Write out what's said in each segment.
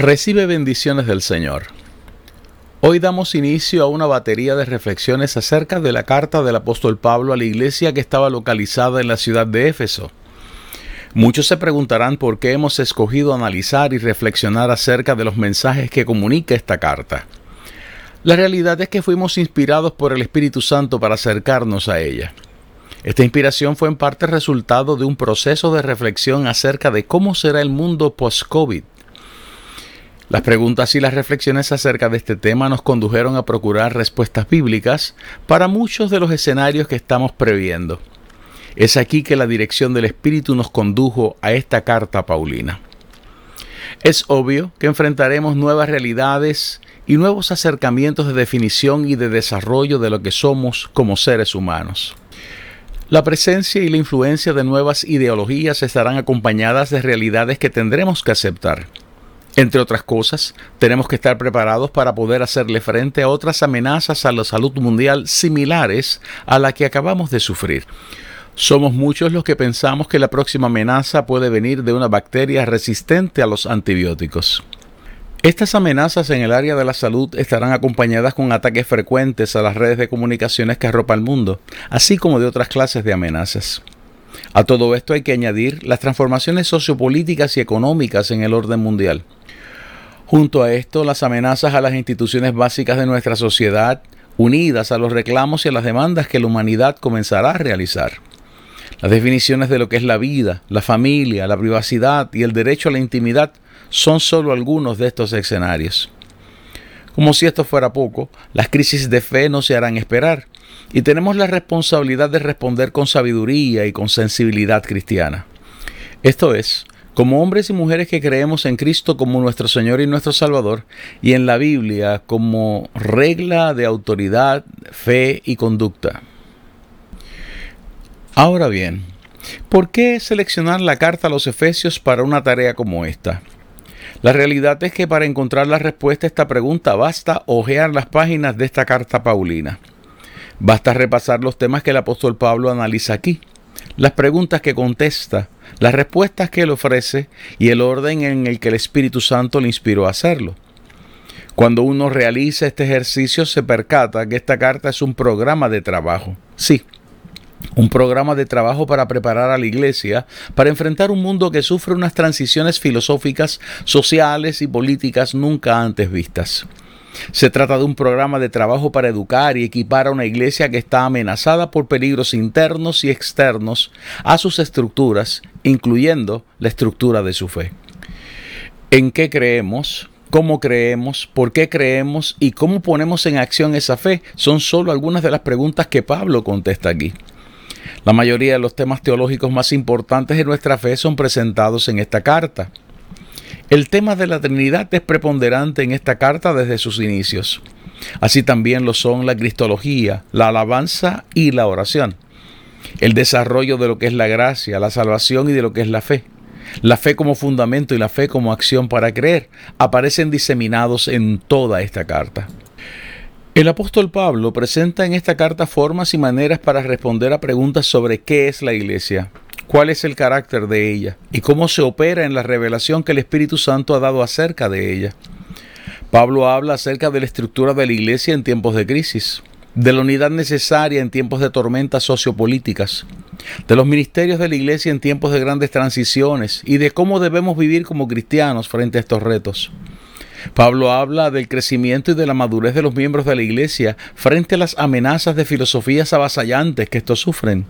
Recibe bendiciones del Señor. Hoy damos inicio a una batería de reflexiones acerca de la carta del apóstol Pablo a la iglesia que estaba localizada en la ciudad de Éfeso. Muchos se preguntarán por qué hemos escogido analizar y reflexionar acerca de los mensajes que comunica esta carta. La realidad es que fuimos inspirados por el Espíritu Santo para acercarnos a ella. Esta inspiración fue en parte resultado de un proceso de reflexión acerca de cómo será el mundo post-COVID las preguntas y las reflexiones acerca de este tema nos condujeron a procurar respuestas bíblicas para muchos de los escenarios que estamos previendo. Es aquí que la dirección del Espíritu nos condujo a esta carta paulina. Es obvio que enfrentaremos nuevas realidades y nuevos acercamientos de definición y de desarrollo de lo que somos como seres humanos. La presencia y la influencia de nuevas ideologías estarán acompañadas de realidades que tendremos que aceptar entre otras cosas, tenemos que estar preparados para poder hacerle frente a otras amenazas a la salud mundial similares a la que acabamos de sufrir. Somos muchos los que pensamos que la próxima amenaza puede venir de una bacteria resistente a los antibióticos. Estas amenazas en el área de la salud estarán acompañadas con ataques frecuentes a las redes de comunicaciones que arropa el mundo, así como de otras clases de amenazas. A todo esto hay que añadir las transformaciones sociopolíticas y económicas en el orden mundial. Junto a esto, las amenazas a las instituciones básicas de nuestra sociedad, unidas a los reclamos y a las demandas que la humanidad comenzará a realizar. Las definiciones de lo que es la vida, la familia, la privacidad y el derecho a la intimidad son solo algunos de estos escenarios. Como si esto fuera poco, las crisis de fe no se harán esperar y tenemos la responsabilidad de responder con sabiduría y con sensibilidad cristiana. Esto es, como hombres y mujeres que creemos en Cristo como nuestro Señor y nuestro Salvador, y en la Biblia como regla de autoridad, fe y conducta. Ahora bien, ¿por qué seleccionar la carta a los Efesios para una tarea como esta? La realidad es que para encontrar la respuesta a esta pregunta basta hojear las páginas de esta carta paulina. Basta repasar los temas que el apóstol Pablo analiza aquí las preguntas que contesta, las respuestas que él ofrece y el orden en el que el Espíritu Santo le inspiró a hacerlo. Cuando uno realiza este ejercicio se percata que esta carta es un programa de trabajo. Sí, un programa de trabajo para preparar a la iglesia para enfrentar un mundo que sufre unas transiciones filosóficas, sociales y políticas nunca antes vistas. Se trata de un programa de trabajo para educar y equipar a una iglesia que está amenazada por peligros internos y externos a sus estructuras, incluyendo la estructura de su fe. ¿En qué creemos? ¿Cómo creemos? ¿Por qué creemos? ¿Y cómo ponemos en acción esa fe? Son solo algunas de las preguntas que Pablo contesta aquí. La mayoría de los temas teológicos más importantes de nuestra fe son presentados en esta carta. El tema de la Trinidad es preponderante en esta carta desde sus inicios. Así también lo son la cristología, la alabanza y la oración. El desarrollo de lo que es la gracia, la salvación y de lo que es la fe. La fe como fundamento y la fe como acción para creer aparecen diseminados en toda esta carta. El apóstol Pablo presenta en esta carta formas y maneras para responder a preguntas sobre qué es la iglesia, cuál es el carácter de ella y cómo se opera en la revelación que el Espíritu Santo ha dado acerca de ella. Pablo habla acerca de la estructura de la iglesia en tiempos de crisis, de la unidad necesaria en tiempos de tormentas sociopolíticas, de los ministerios de la iglesia en tiempos de grandes transiciones y de cómo debemos vivir como cristianos frente a estos retos. Pablo habla del crecimiento y de la madurez de los miembros de la iglesia frente a las amenazas de filosofías avasallantes que estos sufren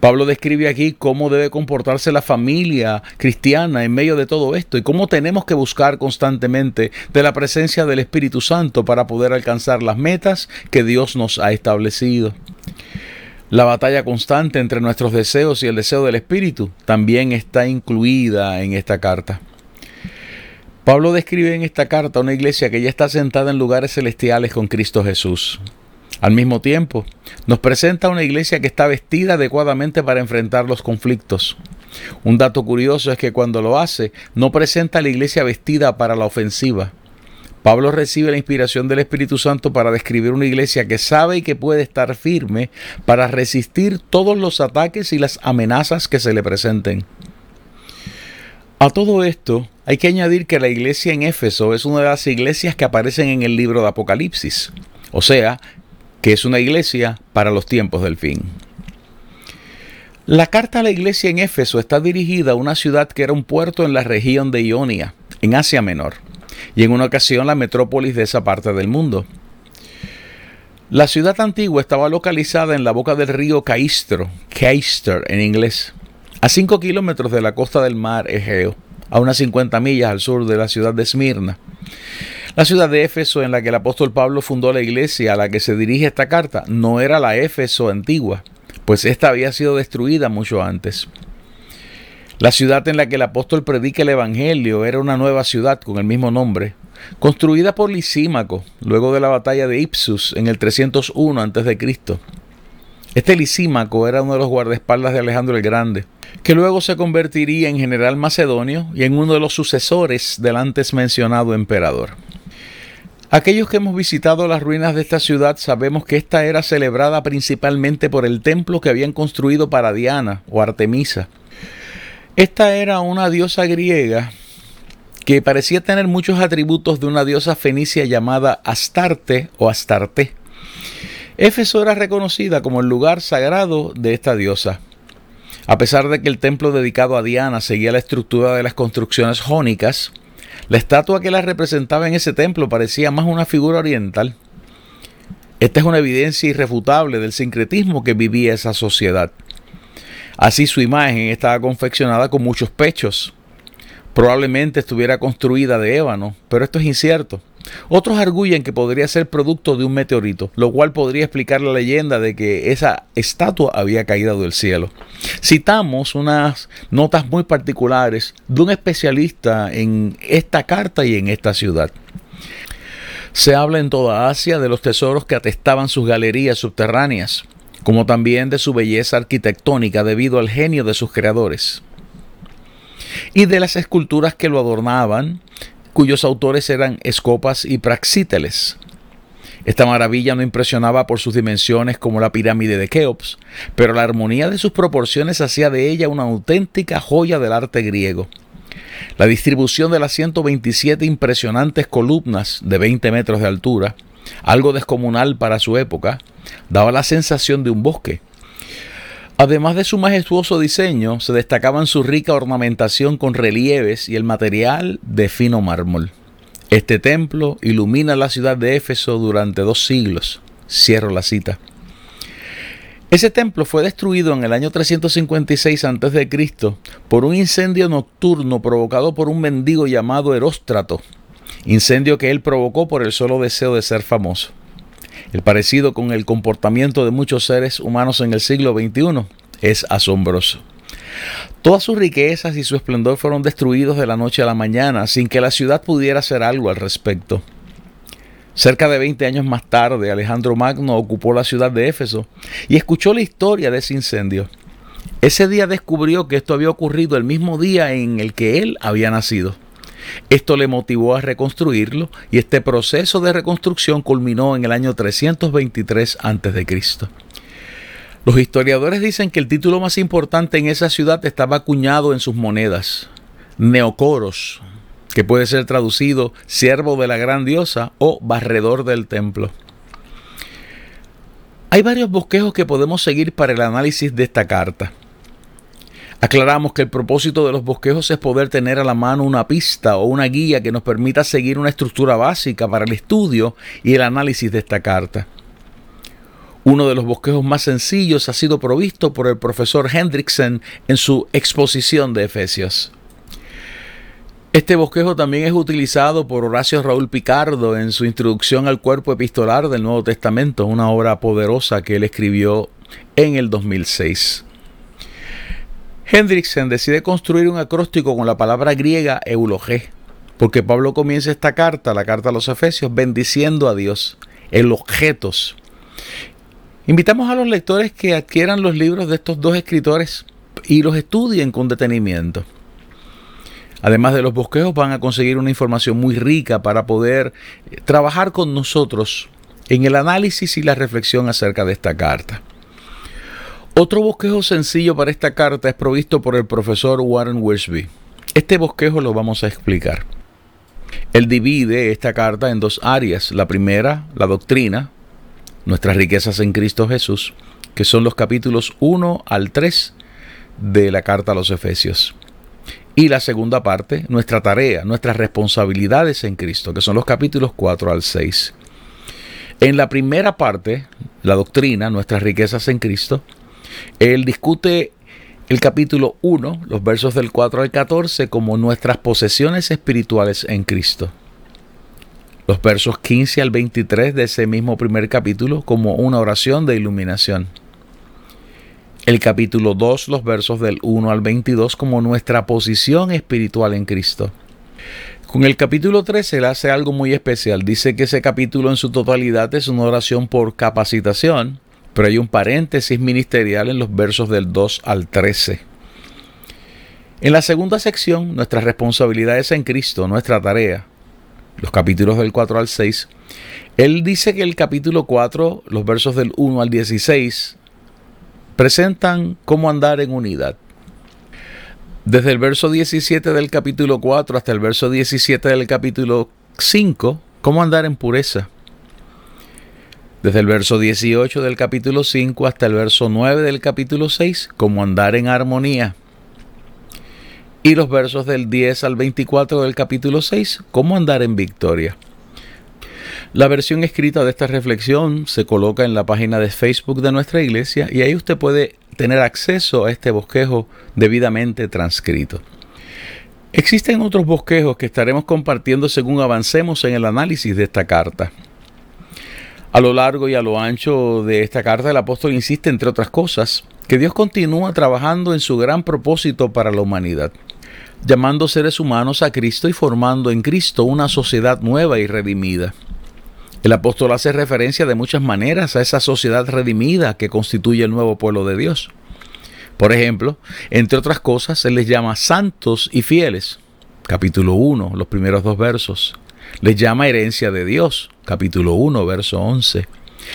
Pablo describe aquí cómo debe comportarse la familia cristiana en medio de todo esto y cómo tenemos que buscar constantemente de la presencia del Espíritu Santo para poder alcanzar las metas que Dios nos ha establecido. La batalla constante entre nuestros deseos y el deseo del Espíritu también está incluida en esta carta. Pablo describe en esta carta una iglesia que ya está sentada en lugares celestiales con Cristo Jesús. Al mismo tiempo, nos presenta una iglesia que está vestida adecuadamente para enfrentar los conflictos. Un dato curioso es que cuando lo hace, no presenta a la iglesia vestida para la ofensiva. Pablo recibe la inspiración del Espíritu Santo para describir una iglesia que sabe y que puede estar firme para resistir todos los ataques y las amenazas que se le presenten. A todo esto, hay que añadir que la iglesia en Éfeso es una de las iglesias que aparecen en el libro de Apocalipsis, o sea, que es una iglesia para los tiempos del fin. La carta a la iglesia en Éfeso está dirigida a una ciudad que era un puerto en la región de Ionia, en Asia Menor y en una ocasión la metrópolis de esa parte del mundo. La ciudad antigua estaba localizada en la boca del río Caistro, Caister en inglés, a 5 kilómetros de la costa del mar Egeo, a unas 50 millas al sur de la ciudad de Esmirna. La ciudad de Éfeso en la que el apóstol Pablo fundó la iglesia a la que se dirige esta carta no era la Éfeso antigua, pues esta había sido destruida mucho antes. La ciudad en la que el apóstol predica el Evangelio era una nueva ciudad con el mismo nombre, construida por Lisímaco luego de la batalla de Ipsus en el 301 a.C. Este Lisímaco era uno de los guardaespaldas de Alejandro el Grande, que luego se convertiría en general macedonio y en uno de los sucesores del antes mencionado emperador. Aquellos que hemos visitado las ruinas de esta ciudad sabemos que esta era celebrada principalmente por el templo que habían construido para Diana o Artemisa, esta era una diosa griega que parecía tener muchos atributos de una diosa fenicia llamada Astarte o Astarte. Éfeso era reconocida como el lugar sagrado de esta diosa. A pesar de que el templo dedicado a Diana seguía la estructura de las construcciones jónicas, la estatua que la representaba en ese templo parecía más una figura oriental. Esta es una evidencia irrefutable del sincretismo que vivía esa sociedad. Así su imagen estaba confeccionada con muchos pechos. Probablemente estuviera construida de ébano, pero esto es incierto. Otros arguyen que podría ser producto de un meteorito, lo cual podría explicar la leyenda de que esa estatua había caído del cielo. Citamos unas notas muy particulares de un especialista en esta carta y en esta ciudad. Se habla en toda Asia de los tesoros que atestaban sus galerías subterráneas como también de su belleza arquitectónica debido al genio de sus creadores, y de las esculturas que lo adornaban, cuyos autores eran Escopas y Praxíteles. Esta maravilla no impresionaba por sus dimensiones como la pirámide de Keops, pero la armonía de sus proporciones hacía de ella una auténtica joya del arte griego. La distribución de las 127 impresionantes columnas de 20 metros de altura, algo descomunal para su época, daba la sensación de un bosque. Además de su majestuoso diseño, se destacaban su rica ornamentación con relieves y el material de fino mármol. Este templo ilumina la ciudad de Éfeso durante dos siglos. Cierro la cita. Ese templo fue destruido en el año 356 a.C. por un incendio nocturno provocado por un mendigo llamado Heróstrato, incendio que él provocó por el solo deseo de ser famoso. El parecido con el comportamiento de muchos seres humanos en el siglo XXI es asombroso. Todas sus riquezas y su esplendor fueron destruidos de la noche a la mañana sin que la ciudad pudiera hacer algo al respecto. Cerca de 20 años más tarde, Alejandro Magno ocupó la ciudad de Éfeso y escuchó la historia de ese incendio. Ese día descubrió que esto había ocurrido el mismo día en el que él había nacido. Esto le motivó a reconstruirlo y este proceso de reconstrucción culminó en el año 323 a.C. Los historiadores dicen que el título más importante en esa ciudad estaba acuñado en sus monedas, Neocoros, que puede ser traducido siervo de la gran diosa o barredor del templo. Hay varios bosquejos que podemos seguir para el análisis de esta carta. Aclaramos que el propósito de los bosquejos es poder tener a la mano una pista o una guía que nos permita seguir una estructura básica para el estudio y el análisis de esta carta. Uno de los bosquejos más sencillos ha sido provisto por el profesor Hendrickson en su exposición de Efesios. Este bosquejo también es utilizado por Horacio Raúl Picardo en su introducción al cuerpo epistolar del Nuevo Testamento, una obra poderosa que él escribió en el 2006. Hendrickson decide construir un acróstico con la palabra griega eulogé, porque Pablo comienza esta carta, la carta a los Efesios, bendiciendo a Dios, el objetos. Invitamos a los lectores que adquieran los libros de estos dos escritores y los estudien con detenimiento. Además de los bosquejos van a conseguir una información muy rica para poder eh, trabajar con nosotros en el análisis y la reflexión acerca de esta carta. Otro bosquejo sencillo para esta carta es provisto por el profesor Warren Wiersbe. Este bosquejo lo vamos a explicar. Él divide esta carta en dos áreas. La primera, la doctrina, nuestras riquezas en Cristo Jesús, que son los capítulos 1 al 3 de la carta a los Efesios. Y la segunda parte, nuestra tarea, nuestras responsabilidades en Cristo, que son los capítulos 4 al 6. En la primera parte, la doctrina, nuestras riquezas en Cristo, él discute el capítulo 1, los versos del 4 al 14, como nuestras posesiones espirituales en Cristo. Los versos 15 al 23 de ese mismo primer capítulo como una oración de iluminación el capítulo 2, los versos del 1 al 22, como nuestra posición espiritual en Cristo. Con el capítulo 13 él hace algo muy especial. Dice que ese capítulo en su totalidad es una oración por capacitación, pero hay un paréntesis ministerial en los versos del 2 al 13. En la segunda sección, nuestras responsabilidades en Cristo, nuestra tarea, los capítulos del 4 al 6, él dice que el capítulo 4, los versos del 1 al 16, presentan cómo andar en unidad. Desde el verso 17 del capítulo 4 hasta el verso 17 del capítulo 5, cómo andar en pureza. Desde el verso 18 del capítulo 5 hasta el verso 9 del capítulo 6, cómo andar en armonía. Y los versos del 10 al 24 del capítulo 6, cómo andar en victoria. La versión escrita de esta reflexión se coloca en la página de Facebook de nuestra iglesia y ahí usted puede tener acceso a este bosquejo debidamente transcrito. Existen otros bosquejos que estaremos compartiendo según avancemos en el análisis de esta carta. A lo largo y a lo ancho de esta carta el apóstol insiste, entre otras cosas, que Dios continúa trabajando en su gran propósito para la humanidad, llamando seres humanos a Cristo y formando en Cristo una sociedad nueva y redimida. El apóstol hace referencia de muchas maneras a esa sociedad redimida que constituye el nuevo pueblo de Dios. Por ejemplo, entre otras cosas, él les llama santos y fieles, capítulo 1, los primeros dos versos. Les llama herencia de Dios, capítulo 1, verso 11.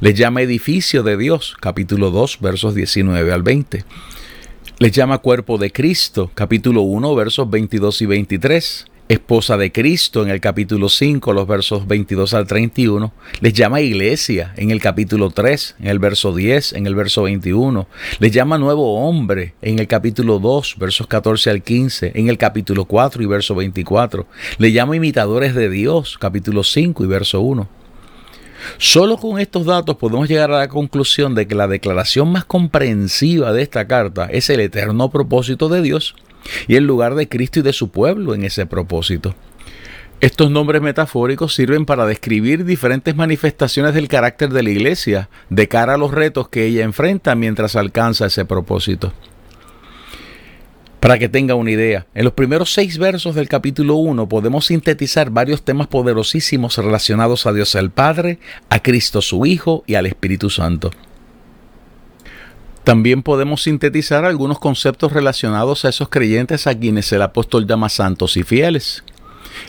Les llama edificio de Dios, capítulo 2, versos 19 al 20. Les llama cuerpo de Cristo, capítulo 1, versos 22 y 23 esposa de Cristo en el capítulo 5, los versos 22 al 31, les llama iglesia en el capítulo 3, en el verso 10, en el verso 21, les llama nuevo hombre en el capítulo 2, versos 14 al 15, en el capítulo 4 y verso 24, le llama imitadores de Dios, capítulo 5 y verso 1. Solo con estos datos podemos llegar a la conclusión de que la declaración más comprensiva de esta carta es el eterno propósito de Dios y el lugar de Cristo y de su pueblo en ese propósito. Estos nombres metafóricos sirven para describir diferentes manifestaciones del carácter de la iglesia de cara a los retos que ella enfrenta mientras alcanza ese propósito. Para que tenga una idea, en los primeros seis versos del capítulo 1 podemos sintetizar varios temas poderosísimos relacionados a Dios el Padre, a Cristo su Hijo y al Espíritu Santo. También podemos sintetizar algunos conceptos relacionados a esos creyentes a quienes el apóstol llama santos y fieles.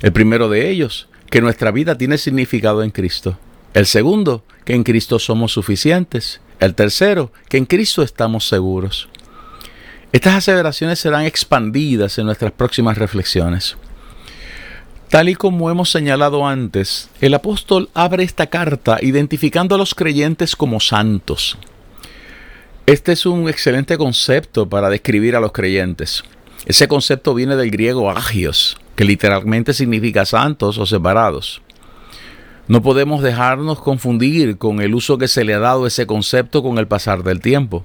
El primero de ellos, que nuestra vida tiene significado en Cristo. El segundo, que en Cristo somos suficientes. El tercero, que en Cristo estamos seguros. Estas aseveraciones serán expandidas en nuestras próximas reflexiones. Tal y como hemos señalado antes, el apóstol abre esta carta identificando a los creyentes como santos. Este es un excelente concepto para describir a los creyentes. Ese concepto viene del griego agios, que literalmente significa santos o separados. No podemos dejarnos confundir con el uso que se le ha dado ese concepto con el pasar del tiempo.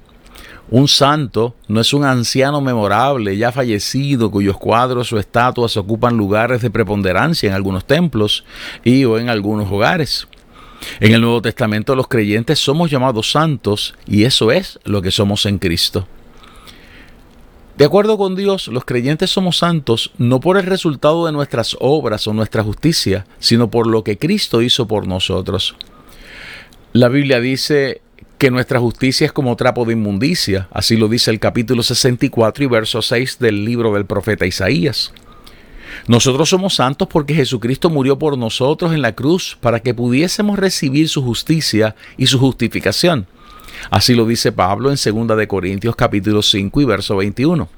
Un santo no es un anciano memorable, ya fallecido, cuyos cuadros o estatuas ocupan lugares de preponderancia en algunos templos y o en algunos hogares. En el Nuevo Testamento los creyentes somos llamados santos y eso es lo que somos en Cristo. De acuerdo con Dios, los creyentes somos santos no por el resultado de nuestras obras o nuestra justicia, sino por lo que Cristo hizo por nosotros. La Biblia dice que nuestra justicia es como trapo de inmundicia, así lo dice el capítulo 64 y verso 6 del libro del profeta Isaías. Nosotros somos santos porque Jesucristo murió por nosotros en la cruz para que pudiésemos recibir su justicia y su justificación. Así lo dice Pablo en 2 de Corintios capítulo 5 y verso 21.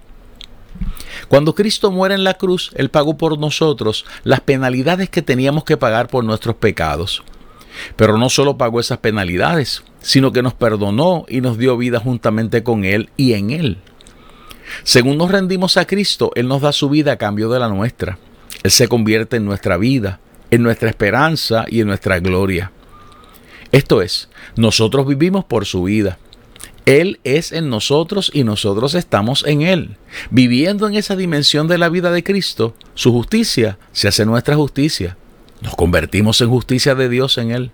Cuando Cristo muere en la cruz, Él pagó por nosotros las penalidades que teníamos que pagar por nuestros pecados. Pero no solo pagó esas penalidades, sino que nos perdonó y nos dio vida juntamente con Él y en Él. Según nos rendimos a Cristo, Él nos da su vida a cambio de la nuestra. Él se convierte en nuestra vida, en nuestra esperanza y en nuestra gloria. Esto es, nosotros vivimos por su vida. Él es en nosotros y nosotros estamos en Él. Viviendo en esa dimensión de la vida de Cristo, su justicia se hace nuestra justicia. Nos convertimos en justicia de Dios en Él.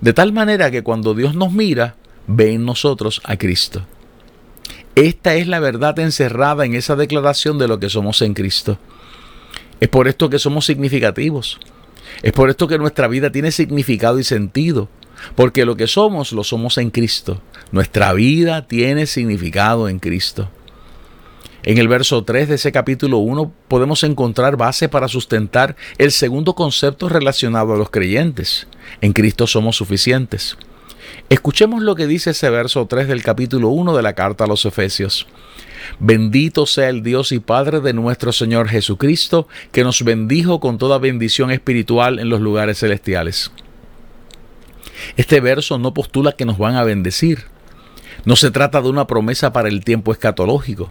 De tal manera que cuando Dios nos mira, ve en nosotros a Cristo. Esta es la verdad encerrada en esa declaración de lo que somos en Cristo. Es por esto que somos significativos. Es por esto que nuestra vida tiene significado y sentido porque lo que somos lo somos en Cristo. Nuestra vida tiene significado en Cristo. En el verso 3 de ese capítulo 1 podemos encontrar base para sustentar el segundo concepto relacionado a los creyentes. En Cristo somos suficientes. Escuchemos lo que dice ese verso 3 del capítulo 1 de la carta a los Efesios. Bendito sea el Dios y Padre de nuestro Señor Jesucristo, que nos bendijo con toda bendición espiritual en los lugares celestiales. Este verso no postula que nos van a bendecir. No se trata de una promesa para el tiempo escatológico.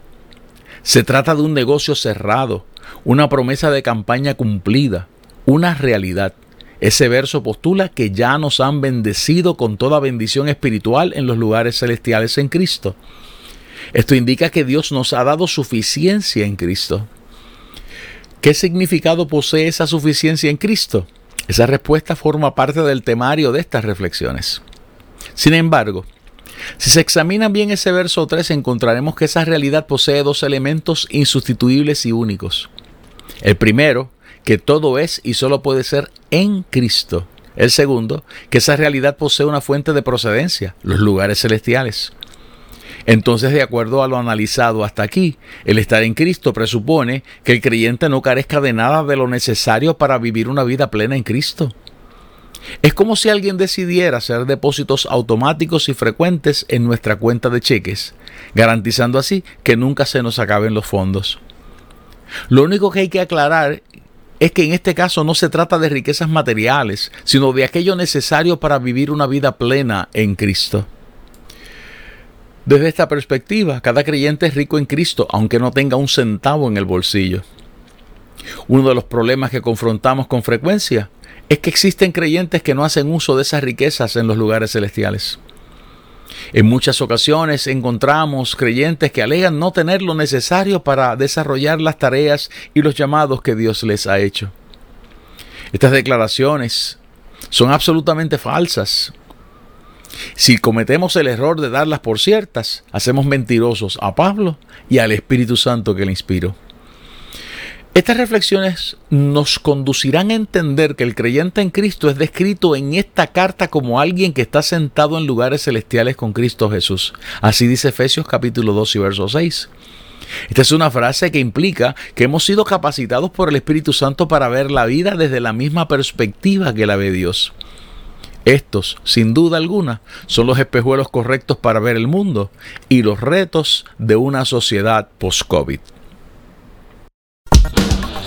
Se trata de un negocio cerrado, una promesa de campaña cumplida, una realidad. Ese verso postula que ya nos han bendecido con toda bendición espiritual en los lugares celestiales en Cristo. Esto indica que Dios nos ha dado suficiencia en Cristo. ¿Qué significado posee esa suficiencia en Cristo? Esa respuesta forma parte del temario de estas reflexiones. Sin embargo, si se examina bien ese verso 3, encontraremos que esa realidad posee dos elementos insustituibles y únicos. El primero, que todo es y solo puede ser en Cristo. El segundo, que esa realidad posee una fuente de procedencia, los lugares celestiales. Entonces, de acuerdo a lo analizado hasta aquí, el estar en Cristo presupone que el creyente no carezca de nada de lo necesario para vivir una vida plena en Cristo. Es como si alguien decidiera hacer depósitos automáticos y frecuentes en nuestra cuenta de cheques, garantizando así que nunca se nos acaben los fondos. Lo único que hay que aclarar es que en este caso no se trata de riquezas materiales, sino de aquello necesario para vivir una vida plena en Cristo. Desde esta perspectiva, cada creyente es rico en Cristo, aunque no tenga un centavo en el bolsillo. Uno de los problemas que confrontamos con frecuencia es que existen creyentes que no hacen uso de esas riquezas en los lugares celestiales. En muchas ocasiones encontramos creyentes que alegan no tener lo necesario para desarrollar las tareas y los llamados que Dios les ha hecho. Estas declaraciones son absolutamente falsas si cometemos el error de darlas por ciertas, hacemos mentirosos a Pablo y al Espíritu Santo que le inspiró. Estas reflexiones nos conducirán a entender que el creyente en Cristo es descrito en esta carta como alguien que está sentado en lugares celestiales con Cristo Jesús. Así dice Efesios capítulo 2 y verso 6. Esta es una frase que implica que hemos sido capacitados por el Espíritu Santo para ver la vida desde la misma perspectiva que la ve Dios. Estos, sin duda alguna, son los espejuelos correctos para ver el mundo y los retos de una sociedad post-COVID.